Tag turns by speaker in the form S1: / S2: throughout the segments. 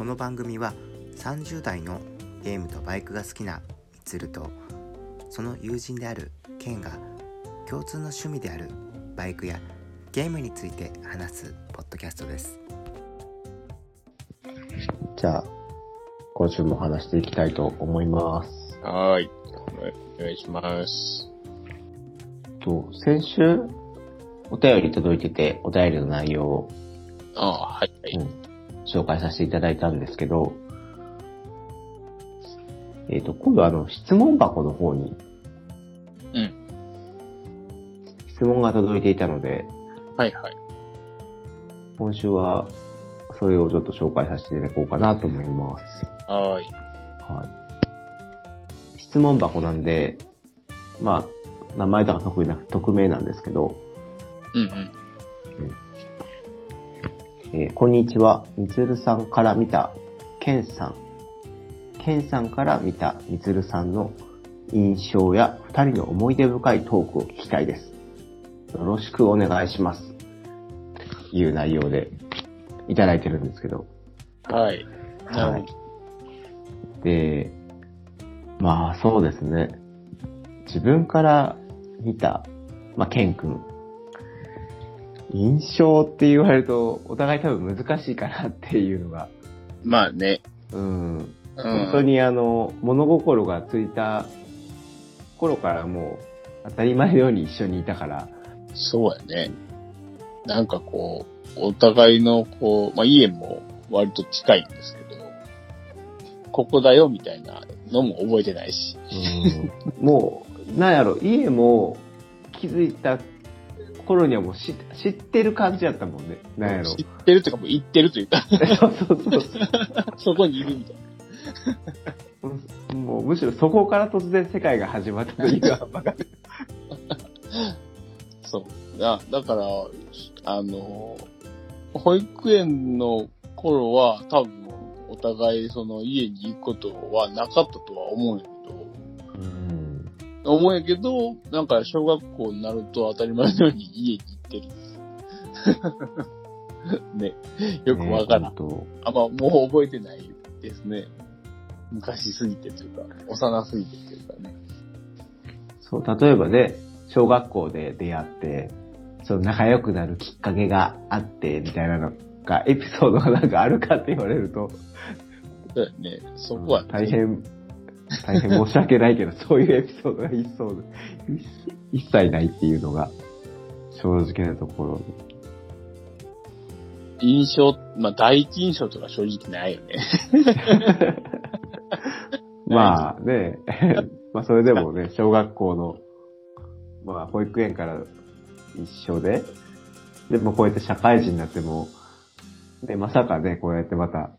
S1: この番組は30代のゲームとバイクが好きなみつるとその友人であるケンが共通の趣味であるバイクやゲームについて話すポッドキャストです
S2: じゃあ、今週も話していきたいと思います。
S3: はーい。お願いします。
S2: と先週、お便り届いてて、お便りの内容を、
S3: ああ、はい、はい。
S2: うん紹介させていただいたんですけど、えっ、と、今度はあの、質問箱の方に、
S3: うん。
S2: 質問が届いていたので、
S3: はい、はい。
S2: 今週は、それをちょっと紹介させていただこうかなと思います。
S3: はーい。
S2: はい。質問箱なんで、まあ、名前とか得意な、匿名なんですけど、
S3: うん、うん。
S2: えーこんにちは。みつるさんから見た、けんさん。けんさんから見たみつるさんの印象や二人の思い出深いトークを聞きたいです。よろしくお願いします。という内容でいただいてるんですけど。
S3: はい。
S2: はい。で、まあそうですね。自分から見た、まあ、ケン君。印象って言われると、お互い多分難しいかなっていうのが、
S3: まあね。
S2: うん。
S3: うん。
S2: 本当。にあの、物心がついた頃からもう、当たり前のように一緒にいたから、
S3: そうやね。なんかこう、お互いのこう、まあ家も割と近いんですけど、ここだよみたいなのも覚えてないし。
S2: うんもう、なんやろ、家も気づいた頃にはもう知知ってる感じやったもんね。なんやろ
S3: 知。ってるっていうかもう言ってるというか、
S2: そうそうそう。
S3: そこにいるみたいな。
S2: もうむしろそこから突然世界が始まったというか、わかる
S3: そう。だだから、あの、保育園の頃は多分お互いその家に行くことはなかったとは思うん思うんやけど、なんか小学校になると当たり前のように家に行ってる。ね。よくわからん。あんまもう覚えてないですね。昔すぎてというか、幼すぎてというかね。
S2: 当そう、例えばね、小学校で出会って、その仲良くなるきっかけがあって、みたいなのが、エピソードがなんかあるかって言われると、
S3: そうやね。そこは、
S2: 大変、大変申し訳ないけど、そういうエピソードが一層一切ないっていうのが、正直なところで。
S3: 印象、まあ第一印象とか正直ないよね。
S2: まあね、まあそれでもね、小学校の、まあ保育園から一緒で、でもこうやって社会人になっても、ね、まさかね、こうやってまた、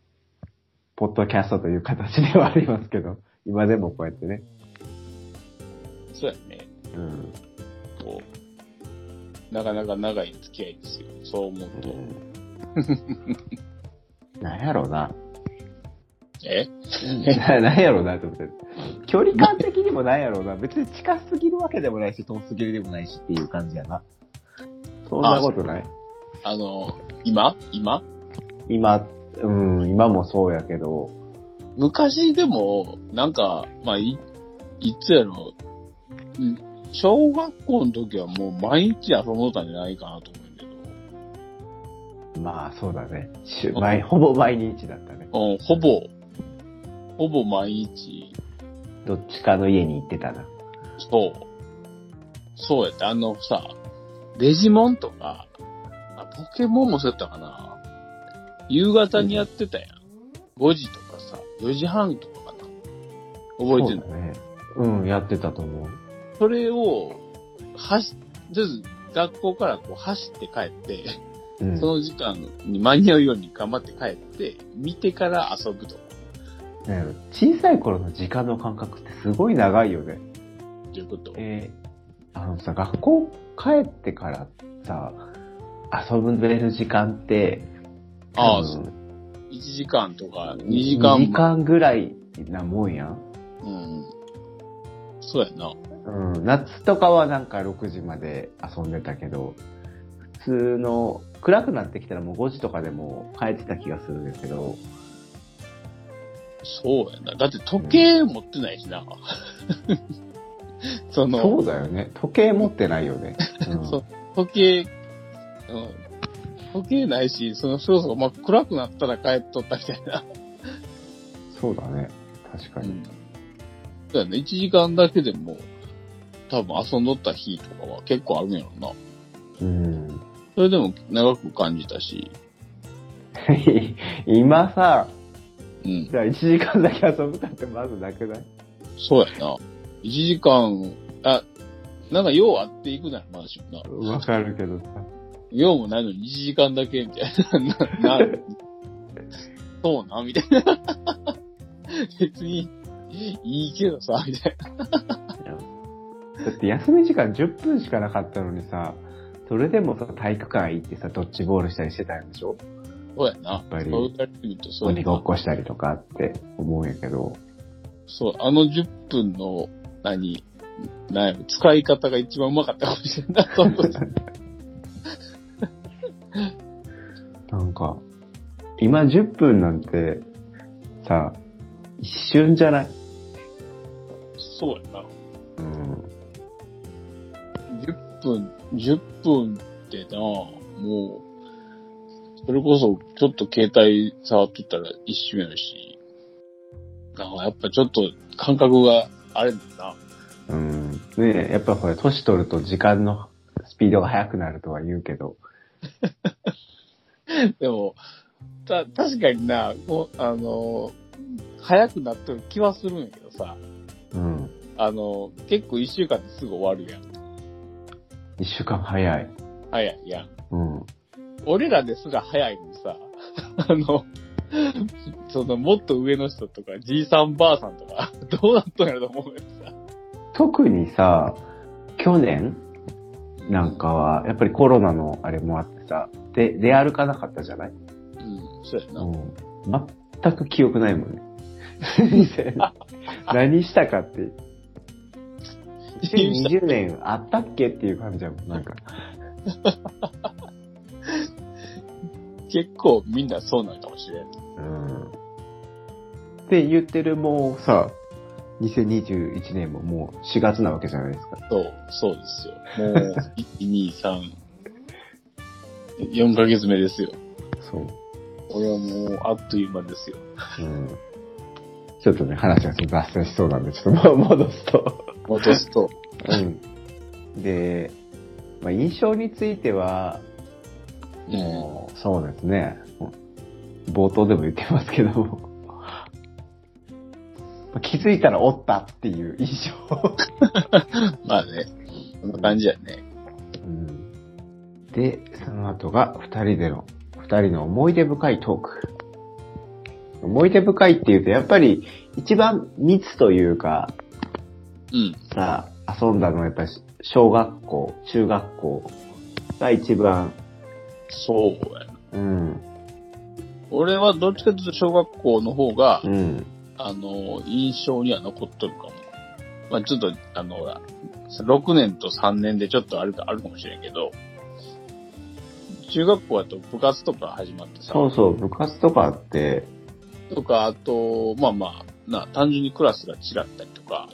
S2: ポッドキャストという形ではありますけど、今でもこうやってね、
S3: そうやね。
S2: うん。
S3: こう、なかなか長い付き合いですよ。そう思うと。
S2: なんやろうな。
S3: え？
S2: ななんやろうなと思って。距離感的にもなんやろうな。別に近すぎるわけでもないし、遠すぎるでもないしっていう感じやな。そんなことない。
S3: あの、今？今？
S2: 今、うん、今もそうやけど、
S3: 昔でも、なんか、まあ、い、いつやろ、うん小学校の時はもう毎日遊んでたんじゃないかなと思うんだけど、
S2: まあそうだね。週毎ほぼ毎日だったね。
S3: うん、ほぼ、ほぼ毎日、
S2: どっちかの家に行ってたな。
S3: そう。そうやって、あのさ、デジモンとか、あポケモンもそうやったかな。夕方にやってたやん。5時とかさ、4時半とかかな。覚えてない
S2: そうだね。うん、やってたと思う。
S3: それを、走、とりあえず学校からこう走って帰って、
S2: うん。
S3: その時間に間に合うように頑張って帰って、見てから遊ぶとか、
S2: なんやろ小さい頃の時間の感覚ってすごい長いよね。
S3: っていうこと？
S2: えー、あのさ、学校帰ってからさ、遊べる時間って、
S3: ああ
S2: 多分
S3: 1時間とか2時間
S2: 2時間ぐらいなもんやん。
S3: うん。そうやな。
S2: うん、夏とかはなんか6時まで遊んでたけど、普通の、暗くなってきたらもう5時とかでも帰ってた気がするんですけど、
S3: そうやな。だって時計持ってないしな。その、
S2: そうだよね。時計持ってないよね。うん
S3: そう時計、うん。時計ないし、その、そろそろ、まあ、暗くなったら帰っとったみたいな。
S2: そうだね。確かに。
S3: うん。そうやね。1時間だけでも、多分遊んどった日とかは結構あるんやろな。
S2: うん。
S3: それでも長く感じたし、
S2: 今さ、
S3: うん。
S2: じゃあ1時間だけ遊ぶかってまずなくない？
S3: そうやな。1時間、あ、なんか用あっていくならまだしもな。
S2: わかるけどさ。
S3: 用もないのに1時間だけみたいな。な、なそうなみたいな。別に、いいけどさ、みたいな。
S2: だって休み時間10分しかなかったのにさ、それでもさ、体育館行ってさ、ドッジボールしたりしてたんでしょ？
S3: そうやな。
S2: ぱり
S3: そう言われてみるとそうや
S2: 鬼ごっ
S3: な。
S2: こしたりとかって思うんやけど。
S3: そう、あの10分の、何、なんやろ使い方が一番うまかったかもしれんない。
S2: なんか、今10分なんて、さ、一瞬じゃない？
S3: そうやな。
S2: うん。
S3: 10分、10分ってな、もう、それこそちょっと携帯触っとったら一瞬やし、なんかやっぱちょっと感覚があれだな。
S2: うん。ねえやっぱほら、年取ると時間のスピードが速くなるとは言うけど。
S3: でも、た、確かにな、もう、あの、早くなってる気はするんやけどさ、
S2: うん。
S3: あの、結構一週間ですぐ終わるやん。
S2: 一週間早い。
S3: 早いやん。
S2: うん。
S3: 俺らですら早いのにさ、あの、そのもっと上の人とか、じいさんばあさんとか、どうなっとんやろと思うけどさ。
S2: 特にさ、去年なんかは、やっぱりコロナのあれもあってさ、で、出歩かなかったじゃない？
S3: うん、そうやな。
S2: うん。全く記憶ないもんね。何したかって。2020年あったっけっていう感じだもん、なんか。
S3: 結構みんなそうなのかもしれん。
S2: うん。って言ってるもうさ、2021年ももう4月なわけじゃないですか。
S3: そう、そうですよ。もう、1、2、3、4ヶ月目ですよ。
S2: そう。
S3: 俺はもう、あっという間ですよ。
S2: うん。ちょっとね、話が脱線しそうなんで、ちょっと戻すと。
S3: 戻すと。
S2: うん。で、まあ、印象については、
S3: うん。
S2: もう、そうですね。冒頭でも言ってますけども、まあ気づいたらおったっていう印象。
S3: まあね、こんな感じやね。
S2: うんで、その後が二人での、二人の思い出深いトーク。思い出深いっていうと、やっぱり一番密というか、
S3: うん。
S2: さ、遊んだのはやっぱり小学校、中学校が一番、
S3: そうやな。
S2: うん、
S3: 俺はどっちかというと小学校の方が、
S2: うん、
S3: あの、印象には残っとるかも。まあちょっと、あの、ほら、6年と3年でちょっとあるか、あるかもしれんけど、中学校だと部活とか始まってさ、
S2: そうそう、部活とかあって、
S3: とか、あと、まあまあ、な、単純にクラスが違ったりとか、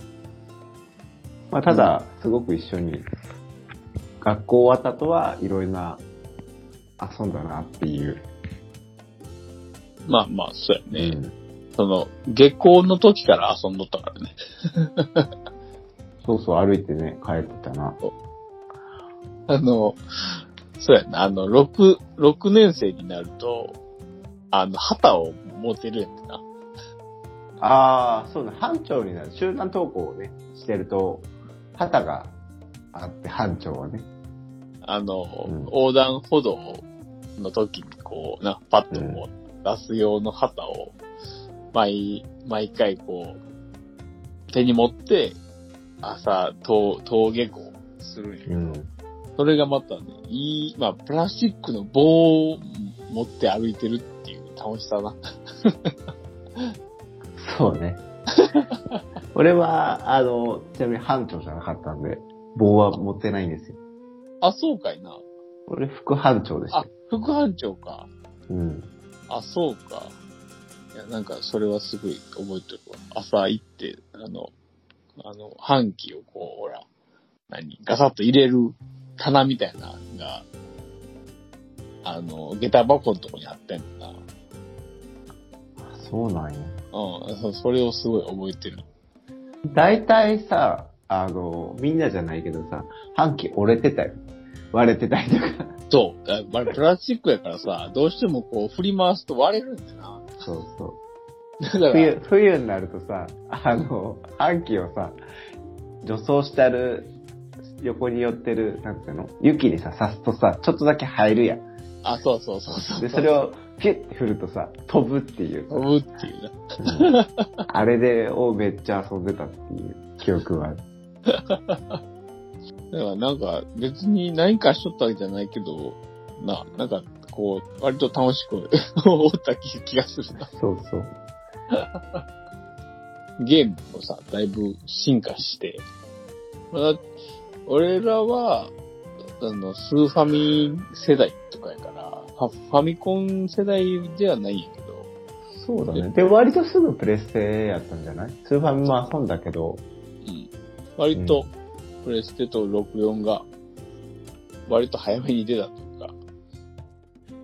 S2: まあただ、すごく一緒に、学校終わった後はいろいろな遊んだなっていう。
S3: まあまあ、そうやね。
S2: うん
S3: その、下校の時から遊んどったからね。
S2: そうそう、歩いてね、帰ってたな。
S3: あの、そうやな、あの、6、6年生になると、あの、旗を持てるやんてな。
S2: ああ、そうだ、班長になる。集団登校をね、してると、旗があって、班長はね。
S3: あの、
S2: うん
S3: 横断歩道の時にこう、な、パッとこう、出す用の旗を、毎、毎回こう、手に持って、朝、登、登下校するんやけど、
S2: ん。
S3: それがまたね、いい、まあ、プラスチックの棒を持って歩いてるっていう楽しさな。
S2: そうね。俺は、あの、ちなみに班長じゃなかったんで、棒は持ってないんですよ。
S3: あ、そうかいな。
S2: 俺、副班長でした
S3: あ。、副班長か。
S2: うん。
S3: あ、そうか。や、なんか、それはすごい覚えてるわ。朝行って、あの、あの、半旗をこう、ほら、何、ガサッと入れる棚みたいなのが、あの、下駄箱のとこにあってんのな。
S2: そうなんや。
S3: うん、そそれをすごい覚えてる。
S2: 大体さ、あの、みんなじゃないけどさ、半期折れてたよ。割れてたりとか。
S3: そう。あまあプラスチックやからさ、どうしてもこう振り回すと割れるんだよな。
S2: そうそう。
S3: だから、
S2: 冬、冬になるとさ、あの、半期をさ、除草してある、横に寄ってる、なんていうの？雪にさ、刺すとさ、ちょっとだけ入るやん。
S3: あ、そうそうそうそう。
S2: で、それをピュッて振るとさ、飛ぶっていう。
S3: 飛ぶっていうな。
S2: うんあれで、をめっちゃ遊んでたっていう記憶がある。
S3: だからなんか別に何かしとったわけじゃないけど、な、なんかこう、割と楽しく おった気気がするな。
S2: そうそう。
S3: ゲームもさ、だいぶ進化して、まあ、俺らは、あの、スーファミ世代とかやから、ファファミコン世代ではないんやけど、
S2: そうだね。で、割とすぐプレステやったんじゃない？スーファミも遊んだけど、
S3: うん。割と、プレステと64が、割と早めに出たというか、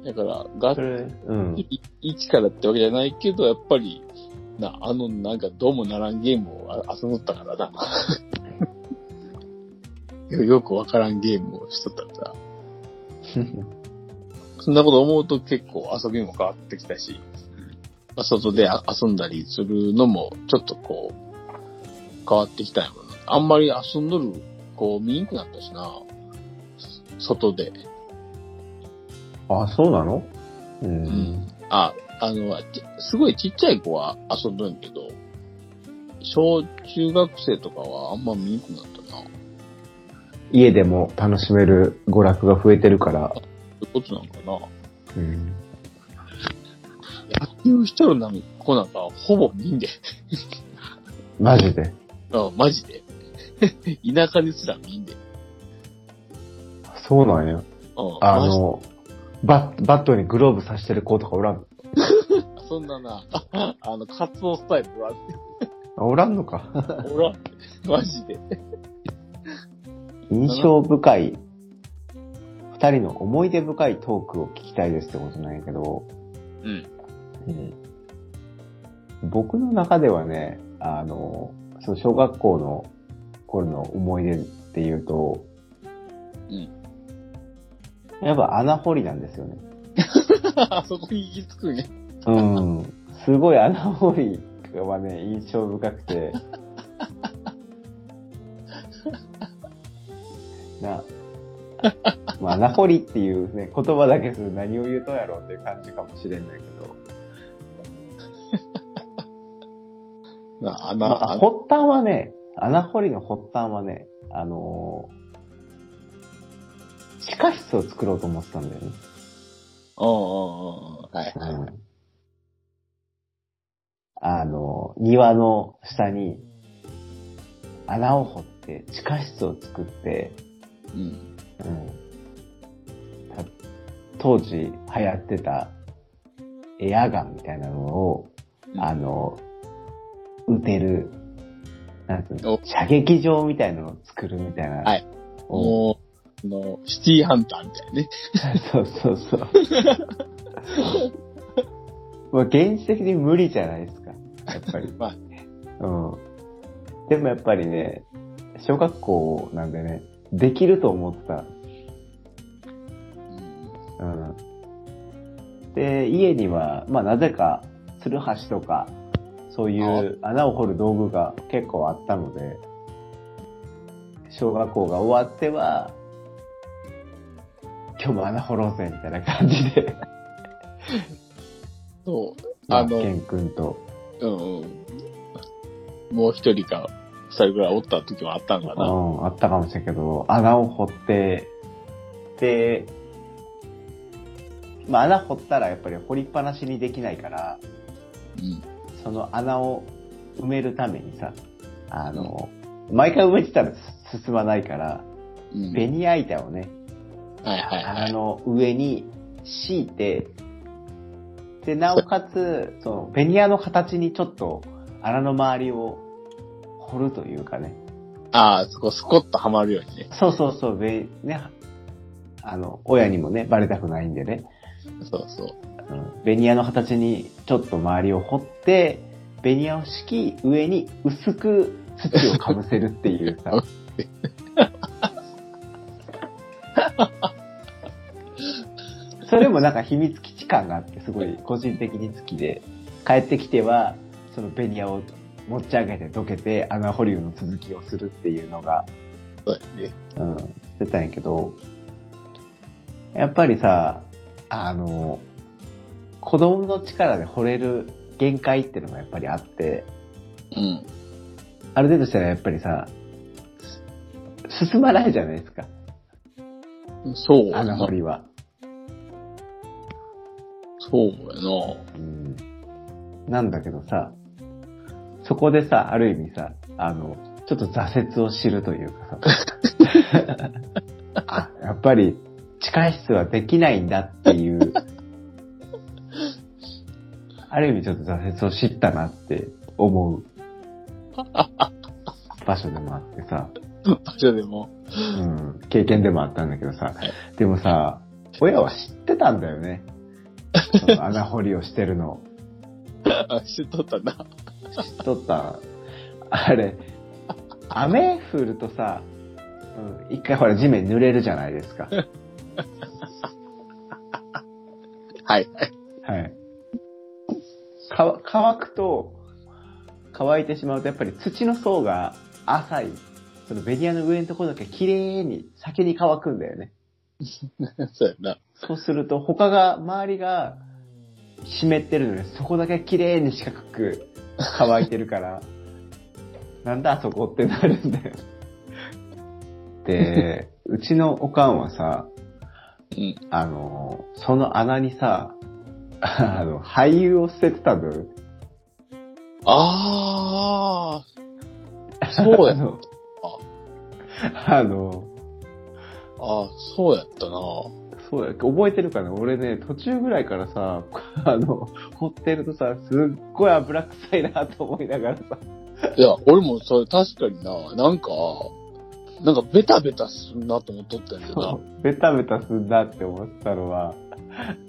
S3: だから、が
S2: それ、うん。
S3: い一からってわけじゃないけど、やっぱり、な、あの、なんかどうもならんゲームをあ遊んどったからな。よよくわからんゲームをしとったからさ。そんなこと思うと結構遊びも変わってきたし、まあ外であ遊んだりするのもちょっとこう、変わってきたんやろな。あんまり遊んどる、こう見んくなったしな。外で。
S2: あ、そうなの？う。
S3: うんん。あ、あの、ちすごいちっちゃい子は遊んどんやけど、小中学生とかはあんま見んくなったな。そ
S2: 家でも楽しめる娯楽が増えてるから。
S3: ういうことなんかな。
S2: うん。
S3: 野球しとるなん子なんかほぼ見んで。
S2: マジで。
S3: あマジで。田舎ですら見んで。
S2: そうなんや。
S3: うん。
S2: あ
S3: マジ
S2: の、バッ、バットにグローブさしてる子とかおらん。
S3: そんなな、あの、活動スタイルは
S2: あおらんのか。
S3: おらん。マジで。
S2: 印象深い、二人の思い出深いトークを聞きたいですってことなんやけど、
S3: うん。
S2: うん僕の中ではね、あの、その小学校の頃の思い出っていうと、
S3: うん。
S2: やっぱ穴掘りなんですよね。
S3: あ そこに行き着くね。
S2: うん。すごい穴掘りはね、印象深くて。な、まあ、穴掘りっていうね、言葉だけする何を言うとんやろうっていう感じかもしれんないけど。
S3: な、あ
S2: ま
S3: な、
S2: あ、発端はね、穴掘りの発端はね、あのー地下室を作ろうと思ってたんだよね。
S3: うんうんうんうん。はいはい。
S2: うんあの、庭の下に穴を掘って地下室を作って、
S3: うん。
S2: 当時流行ってたエアガンみたいなのを、あの、撃てる、なんつうの
S3: お、
S2: 射撃場みたいなのを作るみたいな。
S3: はい
S2: お
S3: もう、あの、シティハンターみたいなね。
S2: そうそうそう。まあ、現実的に無理じゃないですか。やっぱり。
S3: まあ
S2: うん。でもやっぱりね、小学校なんでね、できると思ってた。うん。で、家には、まあなぜか、ツルハシとか、そういう穴を掘る道具が結構あったので、小学校が終わっては、今日も穴掘ろうぜ、みたいな感じで、
S3: そう。
S2: ま
S3: あの、
S2: ケン君と、
S3: うんうん。もう一人か二人ぐらいおった時もあったんか
S2: う
S3: な。
S2: ん、あったかもしれんけど、穴を掘って、で、まあ穴掘ったらやっぱり掘りっぱなしにできないから、
S3: うん。
S2: その穴を埋めるためにさ、あの、毎回埋めてたら進まないから、
S3: うん。
S2: ベニヤ板をね、
S3: はいはいはい。
S2: 穴の上に敷いて、で、なおかつ、その、ベニヤの形にちょっと穴の周りを掘るというかね。
S3: ああ、そこスコッとはまるようにね。
S2: そうそうそう、べ、ね、あの、親にもね、バレたくないんでね。
S3: そうそう。
S2: うん、ベニヤの形にちょっと周りを掘って、ベニヤを敷き、上に薄く土をかぶせるっていうさ。それもなんか秘密基地感があって、すごい個人的に好きで、帰ってきては、そのベニヤを持ち上げてどけて、穴掘りの続きをするっていうのが、
S3: そうやね。
S2: うん、してたんやけど、やっぱりさ、あの、子供の力で掘れる限界っていうのがやっぱりあって、
S3: うん。
S2: ある程度したらやっぱりさ、す進まないじゃないですか、
S3: そう。
S2: 穴掘りは。
S3: そうやな。
S2: うん。なんだけどさ、そこでさ、ある意味さ、あの、ちょっと挫折を知るというかさ、あ、やっぱり地下室はできないんだっていう、ある意味ちょっと挫折を知ったなって思う。場所でもあってさ、
S3: 場所でも。
S2: うん、経験でもあったんだけどさ。
S3: はい、
S2: でもさ、親は知ってたんだよね。その穴掘りをしてるの。
S3: あ、知っとったな。
S2: 知っとった。あれ、雨降るとさ、うん、一回ほら地面濡れるじゃないですか。
S3: はいはい。
S2: はい。か乾くと、乾いてしまうとやっぱり土の層が浅い。そのベニヤの上のところだけ綺麗に先に乾くんだよね。
S3: そうやな。
S2: そうすると他が、周りが湿ってるのにそこだけ綺麗に四角く乾いてるから、なんだあそこってなるんだよ。で、うちのおかんはさ、
S3: うん。
S2: あの、その穴にさ、あの、俳優を捨ててたのよ。
S3: ああ、そうや
S2: あの、あの、
S3: ああ、そうやったな。
S2: そうや、覚えてるかな？俺ね、途中ぐらいからさ、あの、掘ってるとさ、すっごい油臭いなと思いながらさ、
S3: いや、俺もそれ確かにな、なんか、なんかベタベタすんなと思っとったんやけどな。
S2: ベタベタすんなって思ってたのは、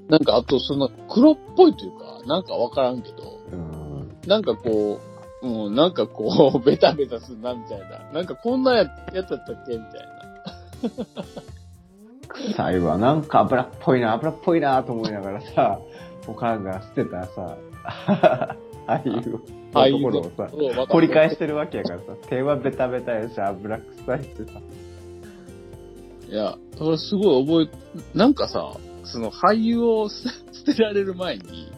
S3: なんかあとその黒っぽいというか、なんかわからんけど、
S2: うん、
S3: なんかこう、うん、なんかこう、ベタベタすんなみたいな。なんかこんなややつやったっけみたいな。
S2: 臭いわ、なんか油っぽいな、油っぽいなと思いながらさ、おかんが捨てたさ、ああいうところをさ、掘り返してるわけやからさ、手はベタベタやし、油臭いしさ。
S3: いや、それすごい覚え、なんかさ、その俳優を 捨てられる前に、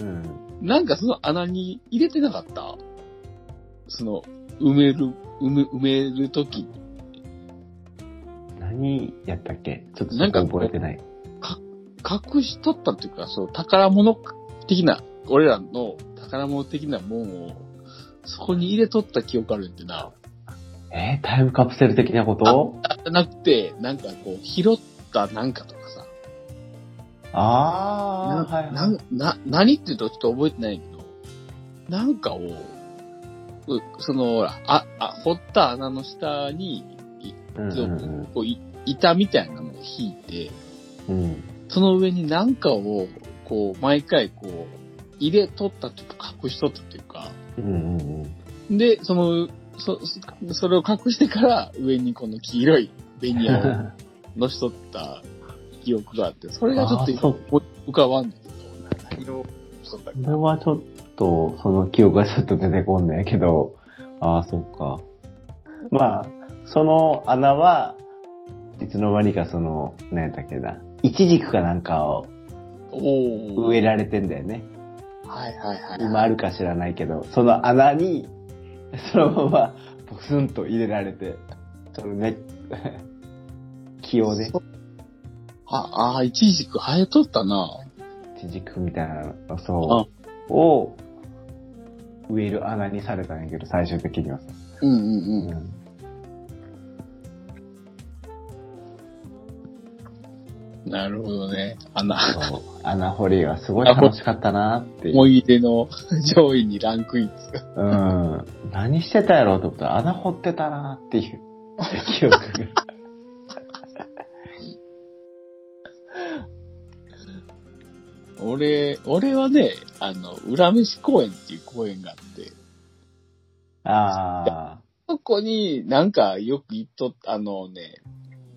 S2: うん。
S3: なんかその穴に入れてなかった？その、埋める、埋め、埋めるとき、
S2: 何やったっけ？ちょっと
S3: なんか
S2: 覚えてない。
S3: 隠しとったっていうか、そう、宝物的な、俺らの宝物的なもんを、そこに入れとった記憶あるんってな。
S2: えータイムカプセル的なこと？
S3: じゃなくて、なんかこう、拾ったなんかとかさ。
S2: ああ、はいは。
S3: ないな、何って言うとちょっと覚えてないけど、なんかを、うその、ほら、あ、あ、掘った穴の下に、い
S2: うんうん
S3: こうい板みたいなのを引いて、
S2: うん。うん。
S3: その上に何かを、こう、毎回こう、入れとったというか、隠しとったというか、
S2: うんうんうん。
S3: で、その、そ、そそれを隠してから上にこの黄色いベニヤを乗しとった記憶があって、それがちょっと浮かばんだけど、何をしとったっけ
S2: これはちょっと、その記憶がちょっと出てこんねんけど、ああ、そっか。まあ、その穴は、いつの間にかその、何やったっけな、イチジクかなんかを
S3: おー。
S2: 植えられてんだよね。
S3: はいはいはい。
S2: 今あるか知らないけど、その穴に、そのまま、ポスンと入れられて、その ね、木をね、
S3: あ、あー、いちじく生えとったな。
S2: イチジクみたいなの、そう、を、植える穴にされたんやけど、最終的にはさ。
S3: うんうんうん。
S2: うん
S3: なるほどね。穴、
S2: 穴掘りがすごい楽しかったなって。
S3: 思い出の上位にランクインですか？
S2: うん。何してたやろうと思ったら穴掘ってたなっていう記憶が。
S3: 俺、俺はね、あの、裏飯公園っていう公園があって、
S2: あ
S3: そこになんかよく行っと、あのね、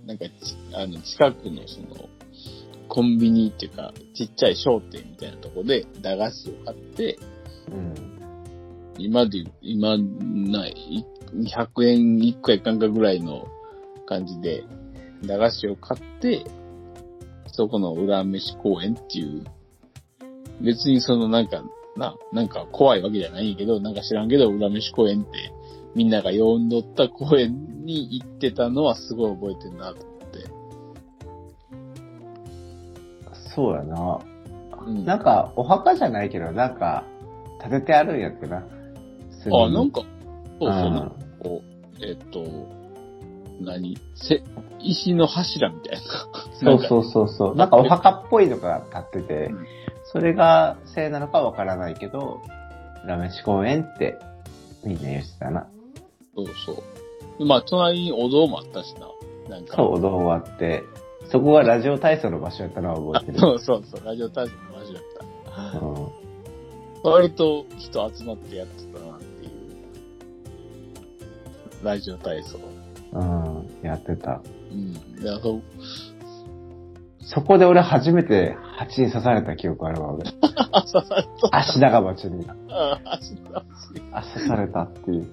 S3: なんかち、あの、近くのその、コンビニっていうか、ちっちゃい商店みたいなとこで駄菓子を買って、
S2: うん。
S3: 今で、今ない、100円1個やかんかぐらいの感じで、駄菓子を買って、そこの裏飯公園っていう、別にそのなんか、な、なんか怖いわけじゃないけど、なんか知らんけど、裏飯公園ってみんなが呼んどった公園に行ってたのはすごい覚えてるなと
S2: そうやな。
S3: うん、
S2: なんか、お墓じゃないけど、なんか、建ててあるんやってな。
S3: あ、なんか、そうそう、
S2: うん
S3: なんかこう、えっと、何？せ、石の柱みたいな。
S2: そうそうそうそう。なんかお墓っぽいのが立ってて、
S3: うん
S2: それがせいなのかわからないけど、ラメシ公園ってみんな言ってたな。
S3: そうそう。まあ、隣にお堂もあったしな。なんか。
S2: そう、お堂があって、そこがラジオ体操の場所やったのは覚えてる。
S3: そうそうそう。ラジオ体操の場所だった。
S2: うん
S3: 割と人集まってやってたなっていう。ラジオ体操。
S2: うん、やってた。
S3: うん。いや、そう、
S2: そこで俺初めて蜂に刺された記憶あるわ、俺。
S3: あ、刺された。
S2: 足長鉢に。
S3: あ、足の足。
S2: あ、刺されたっていう。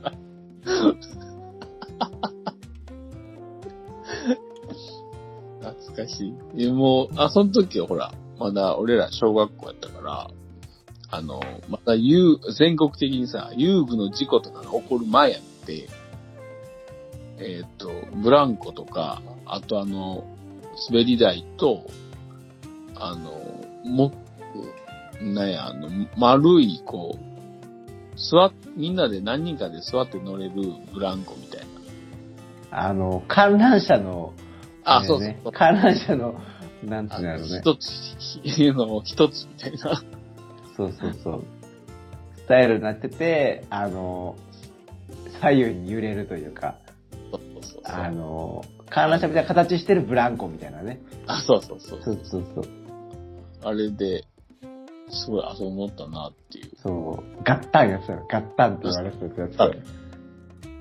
S3: 懐かしい。でもう、あ、その時はほら、まだ俺ら小学校やったから、あの、また遊、全国的にさ、遊具の事故とかが起こる前やって、えっ、と、ブランコとか、あとあの、滑り台と、あの、も、なんや、あの、丸い、こう、座っ、みんなで何人かで座って乗れるブランコみたいな。
S2: あの、観覧車の、
S3: あ、
S2: れ
S3: そうそうそう。
S2: 観覧車の、なんて
S3: あの
S2: いうんだろうね。
S3: 一つ、ひの一つみたいな。
S2: そうそうそう。スタイルになってて、あの、左右に揺れるというか、
S3: そうそうそう。
S2: あの、観覧車みたいな形してるブランコみたいなね。
S3: あ、そうそうそう。
S2: そうそうそう。
S3: あれで、すごい遊ぼったなっていう。
S2: そう、ガッタンやってたよ。ガッタンって言われてたやつだよ。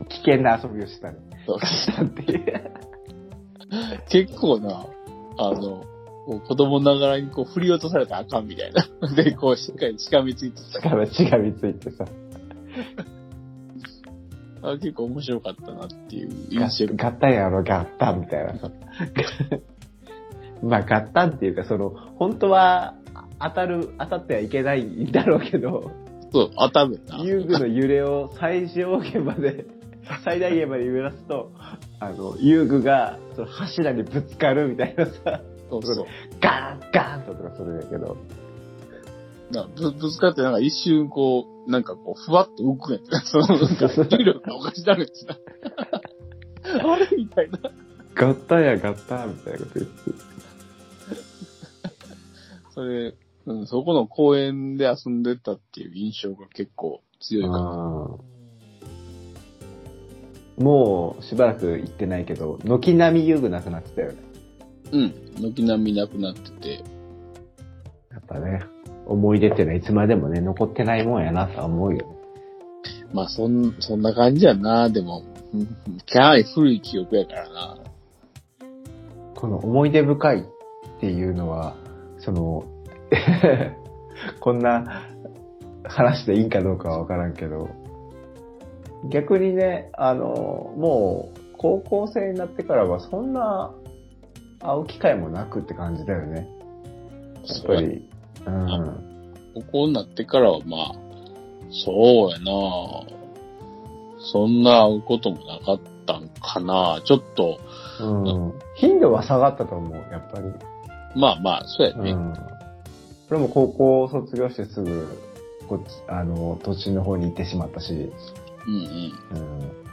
S2: 危険な遊びをしてたね。
S3: そう
S2: ガッタンっていう。
S3: 結構な、あの、子供ながらにこう振り落とされたらあかんみたいな。で、こうしっかりしかみついて
S2: しかみついてさ。
S3: た。あ結構面白かったなっていう
S2: ガ
S3: 印象
S2: ッガッタンやろ、ガッタンみたいなさ。まあ、ガッタンっていうか、その、本当は当たる、当たってはいけないんだろうけど、
S3: そう、当たるな。
S2: 遊具の揺れを最小限まで、最大限まで揺らすと、あの、遊具がその柱にぶつかるみたいなさ、
S3: そうそう。
S2: ガーンガーンとかするんやけど、
S3: なぶぶつかってなんか一瞬こう、なんかこう、ふわっと浮くんやつ。その、なんか、重力がおかしなるやつな。あれみたいな。
S2: ガッタンやガッタンみたいなこと言って。
S3: それ、うん、そこの公園で遊んでたっていう印象が結構強いかな。
S2: もうしばらく行ってないけど、軒並み遊具なくなってたよね。
S3: うん。軒並みなくなってて。
S2: やっぱね、思い出ってのはいつまでもね、残ってないもんやなとは思うよね。
S3: まあ、そん、そんな感じやな。でも、うんかなり古い記憶やからな。
S2: この思い出深いっていうのは、その、こんな話でいいんかどうかはわからんけど、逆にね、あの、もう高校生になってからはそんな会う機会もなくって感じだよね。やっぱり。うん。
S3: 高校になってからはまあ、そうやな。そんな会うこともなかったんかな。ちょっと、
S2: うん。頻度は下がったと思う、やっぱり。
S3: まあまあ、そうやね。
S2: うん。それも高校を卒業してすぐ、こっち、あの、土地の方に行ってしまったし、
S3: うんうん。
S2: うん。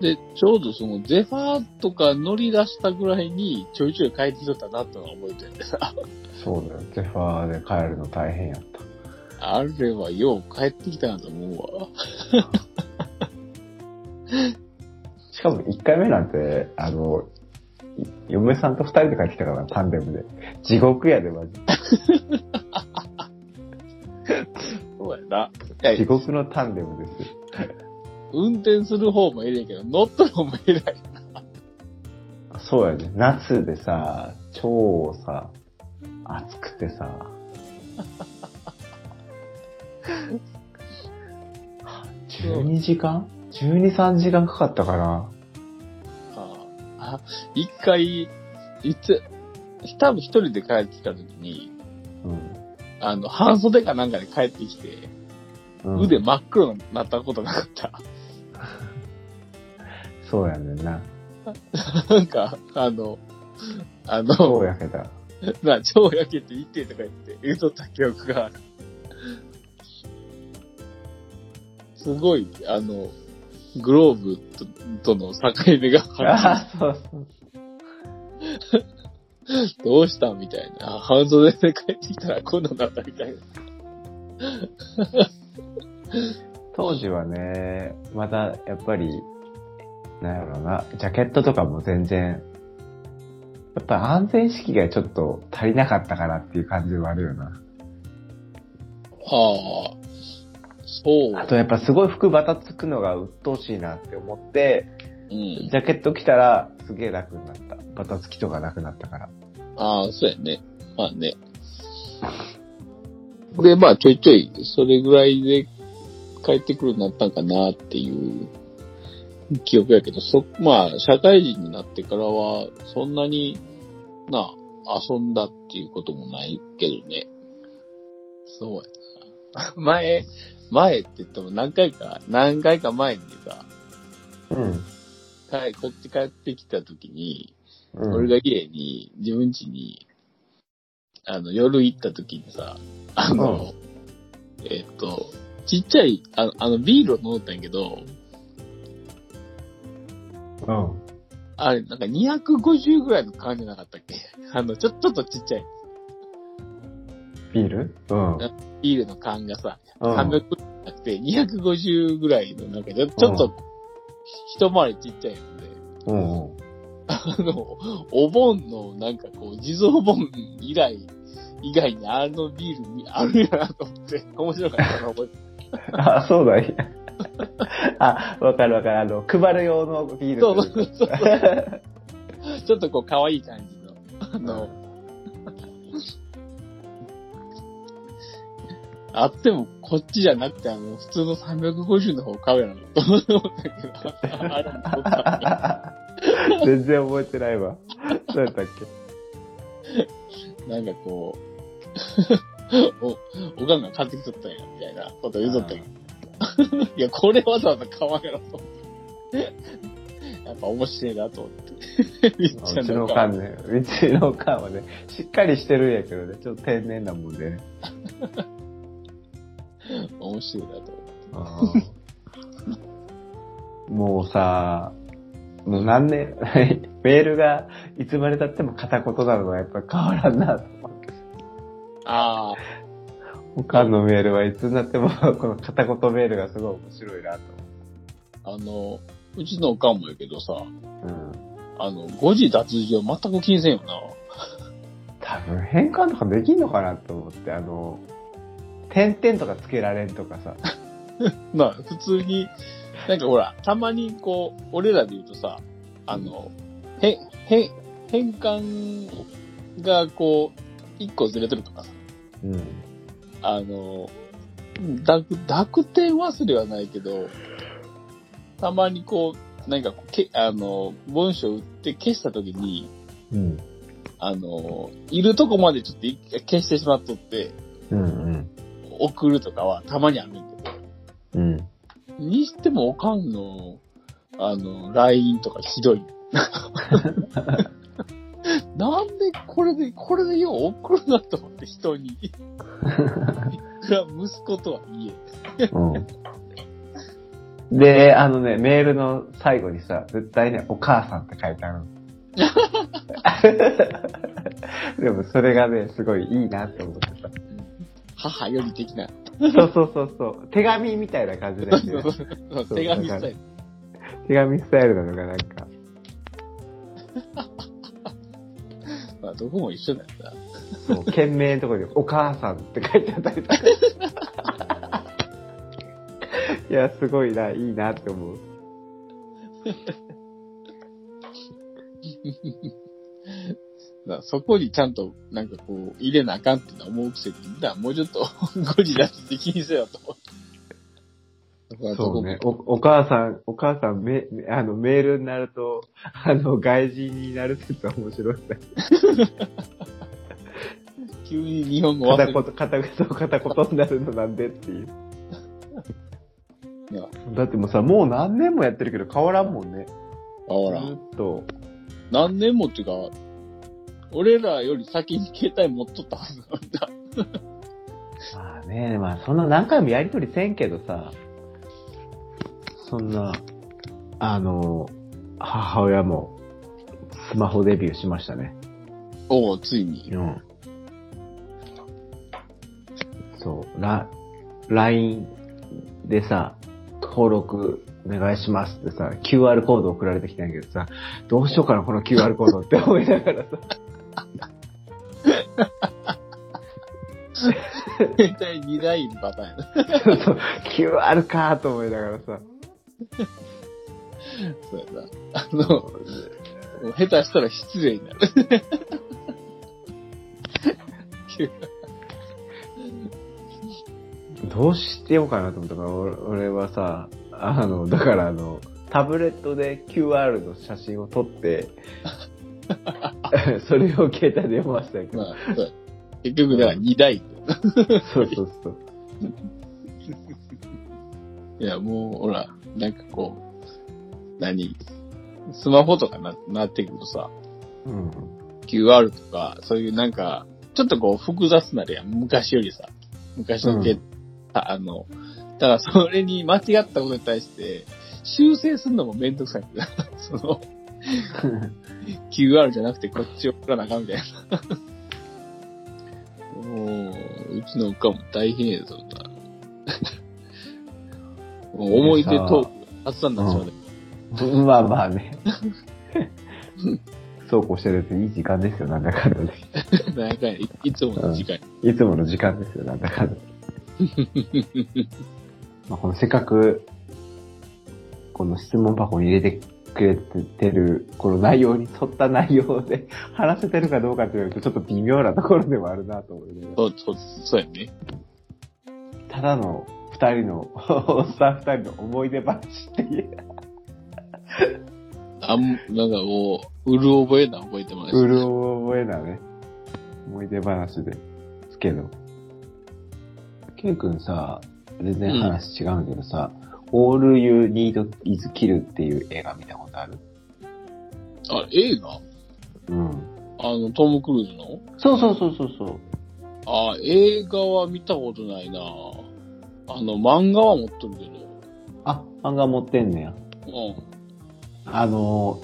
S3: で、ちょうどそのゼファーとか乗り出したぐらいにちょいちょい帰ってきとったなってのは覚えてるんでさ。
S2: そうだよ。ゼファーで帰るの大変やった。
S3: あれはよう帰ってきたなと思うわ。
S2: しかも1回目なんて、あの、い嫁さんと2人で帰ってきたから、タンデムで。地獄やで、マジ。
S3: そうやな。い
S2: 地
S3: や
S2: 獄のタンデムです。
S3: 運転する方も偉いけど、乗ったのも偉い。
S2: そうやね。夏でさ、超さ、暑くてさ。12時間 ?12、3時間かかったかな？
S3: ああ、一回、いつ、多分一人で帰ってきた時に、
S2: うん。
S3: あの、半袖かなんかで帰ってきて、
S2: うん
S3: 腕真っ黒になったことなかった？
S2: そうやねんな。
S3: なんか、あの、あの、
S2: そうやけど。
S3: な、超焼けて言ってとか言って言うとった記憶がある。すごい、あの、グローブととの境目がは
S2: ああ、そうそう。
S3: どうしたみたいな。あ半袖で帰ってきたらこんなんなったみたいな。
S2: 当時はね、まだやっぱり、なんやろうな、ジャケットとかも全然、やっぱ安全意識がちょっと足りなかったかなっていう感じはあるよな。
S3: はあ、そう。
S2: あとやっぱすごい服バタつくのが鬱陶しいなって思って、
S3: うん
S2: ジ。ャケット着たらすげえ楽になった。バタつきとかなくなったから。
S3: ああ、そうやね。まあね。で、まあちょいちょい、それぐらいで帰ってくるようになったんかなっていう記憶やけど、そ、まあ社会人になってからは、そんなにな、遊んだっていうこともないけどね。そうやな。前、前って言っても何回か、何回か前にさ、
S2: うん。
S3: 帰こっち帰ってきた時に、
S2: うん、
S3: 俺が家に、自分家に、あの、夜行った時にさ、あの、えっと、ちっちゃい、あの、あのビールを飲んだんやけど、
S2: うん。
S3: あれ、なんか250ぐらいの缶じゃなかったっけ？あの、ちょ、ちょっとちっちゃい
S2: ビール？うん。
S3: ビールの缶がさ、
S2: うん
S3: 300じゃなくて250ぐらいの、なんかちょちょっと、一回りちっちゃいので、
S2: うんうん。
S3: あの、お盆のなんかこう、地蔵盆以来、以外にあのビールにあるんやなと思って、面白かったな、覚えて
S2: あ、そうだい。あ、わかるわかる。あの、配る用のビール。
S3: そうそうそう ちょっとこう、可愛い感じの、あの、あっても、こっちじゃなくて、あの、普通の350の方買うやろ、と思ったけど、
S2: 全然覚えてないわ。どうやったっ
S3: なんかこう、お、おかんが買ってきとったんや、みたいなこと言うとったんや。いや、これわざわざ買わんやろ、と思って。やっぱ面白いなと思って。めっちゃ
S2: けうちの
S3: なんか
S2: 缶ね、うちの缶はね、しっかりしてるんやけどね、ちょっと天然なもんでね。
S3: 面白いなと思って。
S2: もうさ、もう何年、メールがいつまで経っても片言なのはやっぱ変わらんなと思って。
S3: ああ、
S2: 他のメールはいつになってもこの片言メールがすごい面白いなと
S3: あの、うちのおかんもやけどさ。
S2: うん。
S3: あの、誤字脱字を全く気にせんよな。
S2: 多分変換とかできんのかなと思って、あの、点々とかつけられんとかさ。
S3: まあ、普通に、なんかほら、たまにこう、俺らで言うとさ、あの、へ、へ、変換がこう、一個ずれてるとかさ、
S2: うん。
S3: あの、濁、濁点忘れはないけど、たまにこう、なんかこうけ、あの、文章打って消したときに、
S2: うん。
S3: あの、いるとこまでちょっと一回消してしまっとって、
S2: うんうん。
S3: 送るとかはたまにあるんだけど、
S2: うん。
S3: にしてもおかんの、あの、LINE とかひどい。なんでこれで、これでよう送るなと思って人に。いくら息子とはいえ。
S2: うん。で、あのね、メールの最後にさ、絶対ね、お母さんって書いてあるの。でもそれがね、すごいいいなって思ってさ。
S3: 母より的な。
S2: そうそうそうそう。手紙みたいな感じだよね。
S3: 手紙スタイル。
S2: 手紙スタイルなのがなんか。
S3: まあ、どこも一緒だよな。
S2: そう、件名のところにお母さんって書いてあったりとか。いや、すごいな、いいなって思う。
S3: だからそこにちゃんと、なんかこう、入れなあかんってのは思うくせに、だからもうちょっと、誤字脱字で気にせよと思って。だか
S2: そうね。お、お母さん、お母さん、め、あの、メールになると、あの、外人になる説は面白いね。
S3: 急に日本語
S2: 片言、片言、片言になるのなんでっていう。
S3: いや
S2: だってもうさ、もう何年もやってるけど変わらんもんね。
S3: ほら
S2: ず、っと。
S3: 何年もっていうか、俺らより先に携帯持っとったはずなんだ。
S2: まあね、まあそんな何回もやりとりせんけどさ、そんな、あの、母親もスマホデビューしましたね。
S3: おお、ついに。
S2: うん。そう、ラ、LINE でさ、登録お願いしますってさ、QR コード送られてきたんやけどさ、どうしようかな、この QR コードって思いながらさ、
S3: 携帯2台パターンやな。
S2: そうそう、QR かと思いながらさ、
S3: そうやな。あの、もう下手したら失礼になる。
S2: どうしてようかなと思ったから、俺俺はさ、あの、だからあの、タブレットで QR の写真を撮って、それを携帯で読ませたけど、
S3: まあ、そうや結局、だから2台。
S2: そうそうそう。
S3: いや、もう、ほら、なんかこう、何スマホとかな、なってくるとさ、
S2: うん。
S3: QR とか、そういうなんか、ちょっとこう複雑なるやん。昔よりさ。昔のけ、
S2: うん
S3: ああの、だからそれに間違ったことに対して、修正するのもめんどくさい。その、QR じゃなくてこっちを送らなあかんみたいな。もう、うちのおかんも大変やぞ、な。もう思い出トーク、発散になってしまうね。
S2: まあまあね。そうこうしてるといい時間ですよ、なんだかんだで。
S3: なんかいいつもの時間。
S2: いつもの時間ですよ、なんだかんだで。まあ、このせっかく、この質問箱に入れてくれてる、この内容に沿った内容で 話せてるかどうかというと、ちょっと微妙なところではあるなと思う、ね。
S3: そう、そう、そうやね。
S2: ただの二人の、おっさん二人の思い出話っていう、
S3: あん、なんかもう、うる覚えな覚えてます。
S2: うる覚えなね、思い出話ですけど。ケン君さ、全然話違うんだけどさ、All You Need Is Kill っていう映画見たことある？
S3: あ、映画？
S2: うん。
S3: あの、トム・クルーズの？
S2: そうそうそうそうそう。
S3: あ、映画は見たことないなあの、漫画は持っとるけど。
S2: あ、漫画持ってんねや。
S3: うん。
S2: あの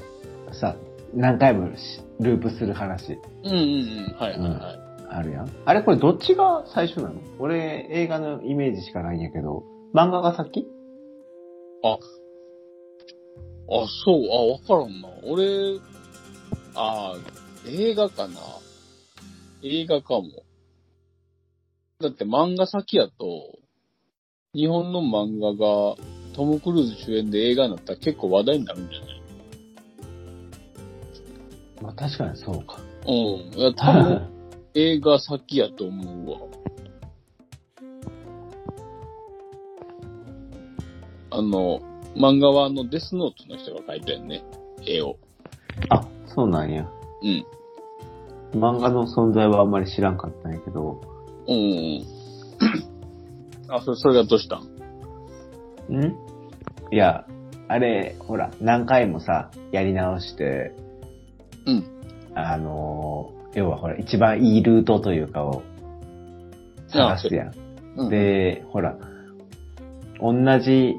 S2: ー、さ、何回もしループする話
S3: うんうんうん。はいはいはい。
S2: あるやん。あれこれどっちが最初なの？俺映画のイメージしかないんやけど、漫画が先？
S3: あ、そう、あ、わからんな。俺、あ、映画かな。映画かも。だって漫画先やと、日本の漫画がトム・クルーズ主演で映画になったら結構話題になるんじゃない？
S2: まあ確かにそうか。
S3: うん。いや、多分映画先やと思うわ。あの、漫画はあのデスノートの人が描いたよね。絵を。
S2: あ、そうなんや。
S3: うん。
S2: 漫画の存在はあんまり知らんかったんやけど、
S3: うんうん。あ、それ、それがどうしたん？
S2: ん？いや、あれ、ほら、何回もさ、やり直して、
S3: うん。
S2: あのー、要はほら、一番いいルートというかを探すやん。
S3: うん、
S2: で、ほら、同じ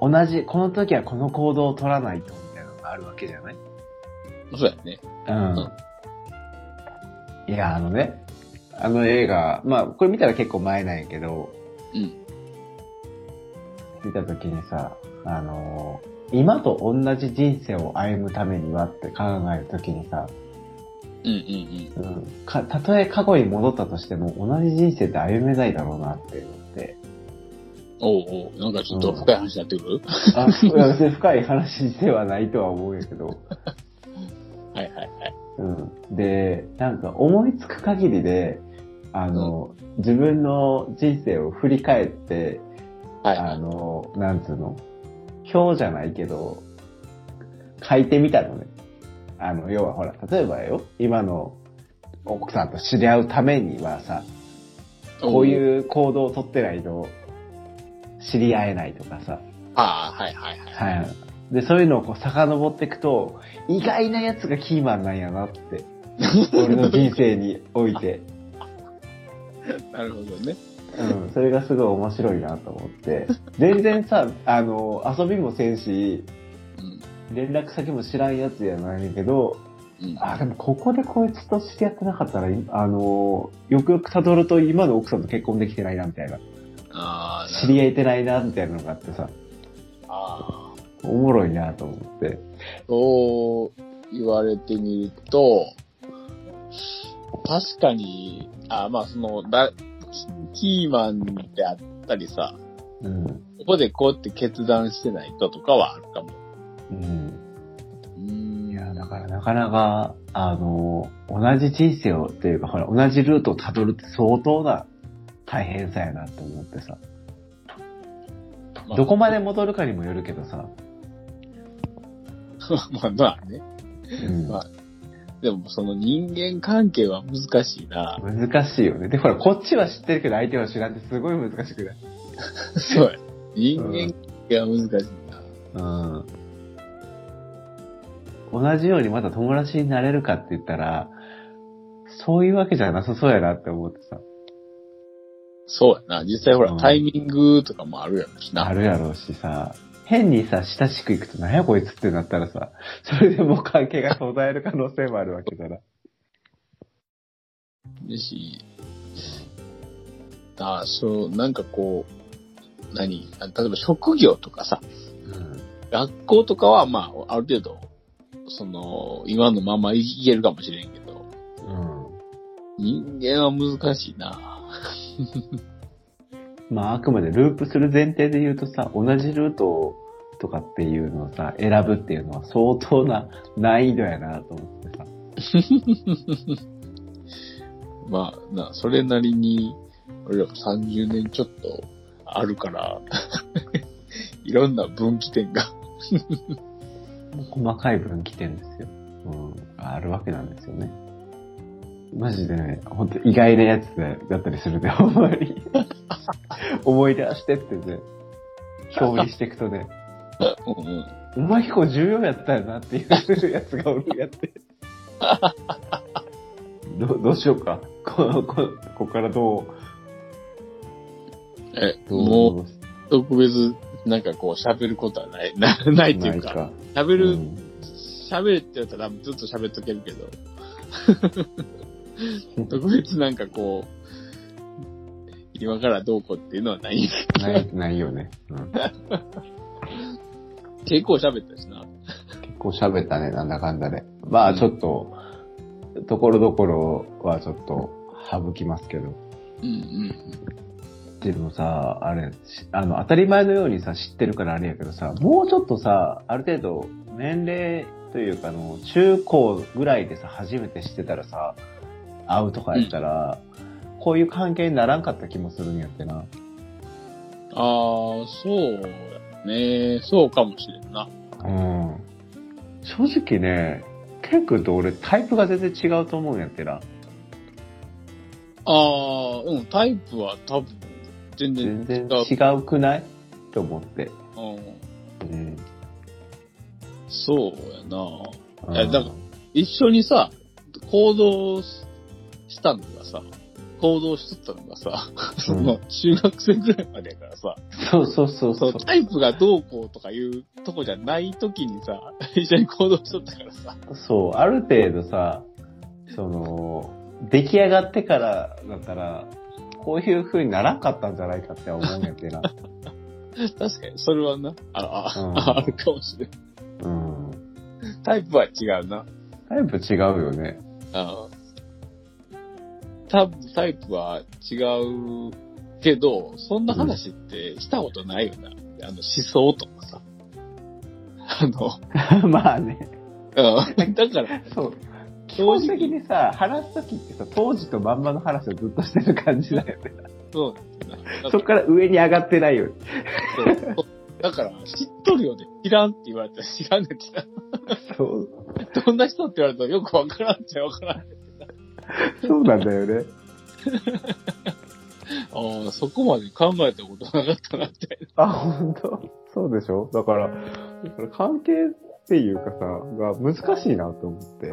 S2: 同じ、この時はこの行動を取らないとみたいなのがあるわけじゃない？
S3: そうやね。
S2: うん。いや、あのね、あの映画、まあ、これ見たら結構前なんやけど、
S3: うん。
S2: 見た時にさ、あのー今と同じ人生を歩むためにはって考える時にさ、
S3: うんうんうん。
S2: うん、か、たとえ過去に戻ったとしても同じ人生って歩めないだろうなって思って。
S3: おうおう、なんかちょっと深い話になってくる、
S2: あ、いや別に深い話ではないとは思うんやけど。
S3: はいはいはい。
S2: うん。で、なんか思いつく限りで、あの、自分の人生を振り返って、あ
S3: はいはい。
S2: の、なんつうの、表じゃないけど、書いてみたのね。あの、要はほら、例えばよ、今の奥さんと知り合うためにはさ、こう
S3: う。
S2: いう行動をとってないと知り合えないとかさ、
S3: ああ、はいはいはい。
S2: はい。で、そういうのをこう遡っていくと、意外なやつがキーマンなんやなって、俺の人生において。
S3: なるほどね。
S2: うん、それがすごい面白いなと思って。全然さ、あの、遊びもせんし、
S3: うん。
S2: 連絡先も知らんやつやないんやけど、
S3: うん。
S2: あ、でもここでこいつと知り合ってなかったら、あの、よくよく辿ると今の奥さんと結婚できてないな、みたいな。
S3: ああ、
S2: 知り合えてないな、みたいなのがあってさ、
S3: ああ。
S2: おもろいなと思って。
S3: そう言われてみると、確かに、あまあその、だ、キキーマンであったりさ、
S2: うん。
S3: ここでこうやって決断してない人とかはあるかも。
S2: うん。
S3: うーん。
S2: いや、だからなかなか、あの、同じ人生を、っていうか、ほら、同じルートを辿るって相当な大変さやなと思ってさ。
S3: まあ
S2: どこまで戻るかにもよるけどさ。
S3: まあまあね。
S2: うん
S3: まあでもその人間関係は難しいな。
S2: 難しいよね。で、ほら、こっちは知ってるけど相手は知らんってすごい難しくない？
S3: そうや。人間関係は難しいな。
S2: うん。同じようにまた友達になれるかって言ったら、そういうわけじゃなさそうやなって思ってさ。
S3: そうやな。実際ほら、
S2: うん
S3: タイミングとかもあるやろしな。
S2: あるやろうしさ、変にさ、親しくいくと、なんやこいつってなったらさ、それでもう関係が途絶える可能性もあるわけだな。
S3: し、あそう、なんかこう、何？あ例えば職業とかさ、学校とかはまあ、ある程度、その、今のままいけるかもしれんけど、
S2: うん。
S3: 人間は難しいな。
S2: まあ、あくまでループする前提で言うとさ、同じルートとかっていうのをさ、選ぶっていうのは相当な難易度やなと思ってさ。
S3: まあ、な、それなりに、俺らも30年ちょっとあるから、いろんな分岐点が。
S2: 細かい分岐点ですよ。うん。あるわけなんですよね。マジでね、ほんと意外なやつだったりするね、ほんまに。思い出してってね、表にしていくとね、
S3: うんうん。
S2: お前結構重要やったよなっていうやつがおるやって。どどうしようか。こ、こ、ここからどう、
S3: え、
S2: ど
S3: もう、特別、なんかこう喋ることはない、なないっていうか、喋る、
S2: うん。
S3: 喋るって言ったらずっと喋っとけるけど、特別なんかこう、今からどうこうっていうのはない。
S2: ない、ないよね。うん
S3: 結構喋ったしな。
S2: 結構喋ったね、なんだかんだで。まあちょっと、ところどころはちょっと省きますけど。
S3: うんうん。
S2: でもさ、あれ、しあの、当たり前のようにさ、知ってるからあれやけどさ、もうちょっとさ、ある程度、年齢というかあの、中高ぐらいでさ、初めて知ってたらさ、会うとかやったら、こういう関係にならんかった気もするんやってな。
S3: ああ、そうやね。そうかもしれんな。
S2: うん。正直ね、ケン君と俺タイプが全然違うと思うんやってな。
S3: ああ、うん、タイプは多分、全然
S2: 全
S3: 違う。
S2: 然違うくない？と思って。
S3: うん、
S2: うん。
S3: そうやな。えだから一緒にさ、行動したのがさ、行動しとったのがさ、その、中学生ぐらいまでやからさ、
S2: そうそうそうそう
S3: そう、。タイプがどうこうとかいうとこじゃない時にさ、一緒に行動しとったからさ、
S2: そう、ある程度さ、その、出来上がってからだったら、こういう風にならんかったんじゃないかって思うんやけな。
S3: 確かに、それはな、あ、あ、
S2: うん
S3: あるかもしれん。
S2: うん。
S3: タイプは違うな。
S2: タイプ違うよね。
S3: あタタイプは違うけど、そんな話ってしたことないよな。あの、思想とかさ。あの、
S2: まあね。
S3: うん。だから、
S2: そう。基本的にさ、話すときってさ、当時とまんまの話をずっとしてる感じだよね。
S3: そう。
S2: そっから上に上がってないよ。
S3: そうだから、知っとるよね。知らんって言われたら知らんねんってな。
S2: そう。
S3: どんな人って言われたらよくわからんっちゃわからん。
S2: そうなんだよね。
S3: ああ、そこまで考えたことなかったなって。
S2: あ、本当？そうでしょ？だから、だから関係っていうかさ、が難しいなと思って。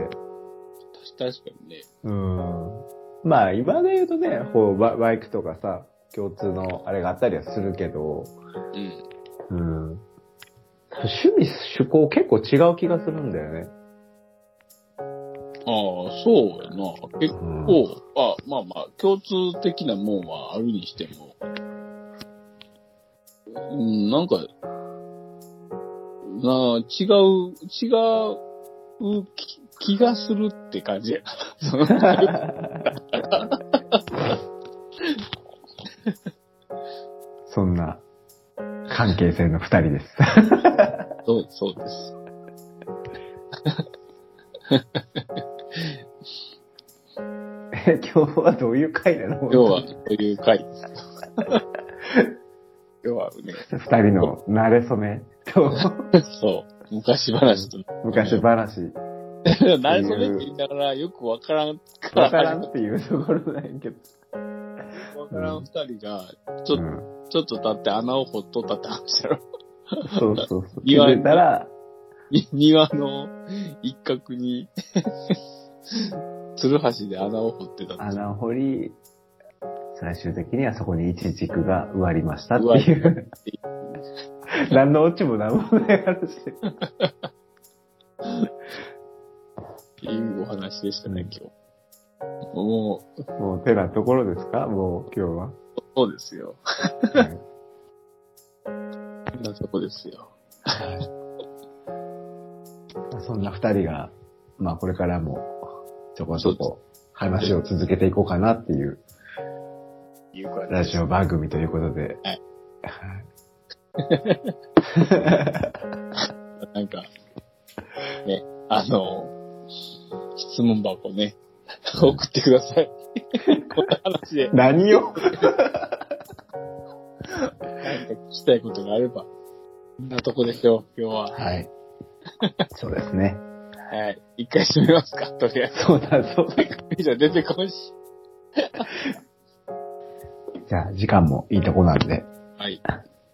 S3: 確かにね。
S2: うん。まあ、今で言うとね、こうバ、バイクとかさ、共通のあれがあったりはするけど、
S3: うん。
S2: うん。趣味、趣向結構違う気がするんだよね。
S3: ああ、そうやな。結
S2: うん
S3: 構、あまあまあ、共通的なもんはあるにしても、うん、なんか、なあ、違う、違う気気がするって感じやな。そ
S2: んな関係性の二人です。
S3: そうです、そうです。
S2: え 今日はどういう回なの？
S3: 今日は、という回？今日はね、
S2: 二人の慣れ初め？と
S3: そう、昔話と、
S2: 昔話。
S3: 何それって言いながらよくわからんか
S2: わからんっていうところなんやけど。
S3: わからん二人が、ちょっと、
S2: うん
S3: ちょっと経って穴を掘っとったって話だろ。
S2: そうそうそう。気
S3: 言われ
S2: たら、
S3: に庭の一角に、つるはしで穴を掘ってた。
S2: 穴を掘り、最終的にはそこに一軸が植わりましたっていう。何のオチも何もない話。
S3: っていうお話でしたね、今日。もう、
S2: もう手なところですか？もう今日は。
S3: そうですよ。
S2: はい
S3: こんなとこですよ。
S2: そんな二人が、まあこれからもちょこちょこ話を続けていこうかなっていうラジオ番組ということで。
S3: はい
S2: はい
S3: なんか、ね、あの、質問箱ね、送ってください。こんな話で、
S2: 何を？
S3: なんか聞きたいことがあれば、こんなとこでしょう、今日は。
S2: はい。そうですね。
S3: はい。一回閉めますか、とりあえず。
S2: そうだ、そうだ。
S3: 以上出てこんし。
S2: じゃあ、時間もいいとこなんで。
S3: はい。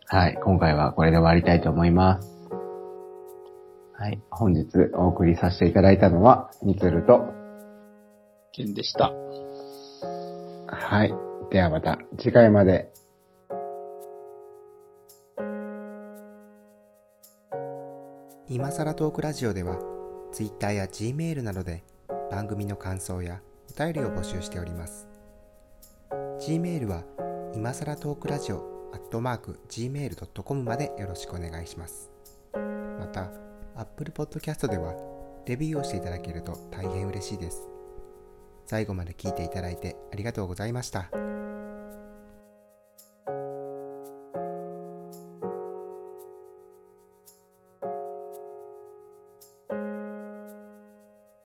S2: はい。今回はこれで終わりたいと思います。はい。本日お送りさせていただいたのは、みつると。
S3: ケンでした。
S2: はい。ではまた次回まで。
S1: 今さらトークラジオでは Twitter や Gmail などで番組の感想やお便りを募集しております。Gmail は今さらトークラジオアットマーク Gmail.com までよろしくお願いします。また Apple Podcast ではレビューをしていただけると大変嬉しいです。最後まで聞いていただいてありがとうございました。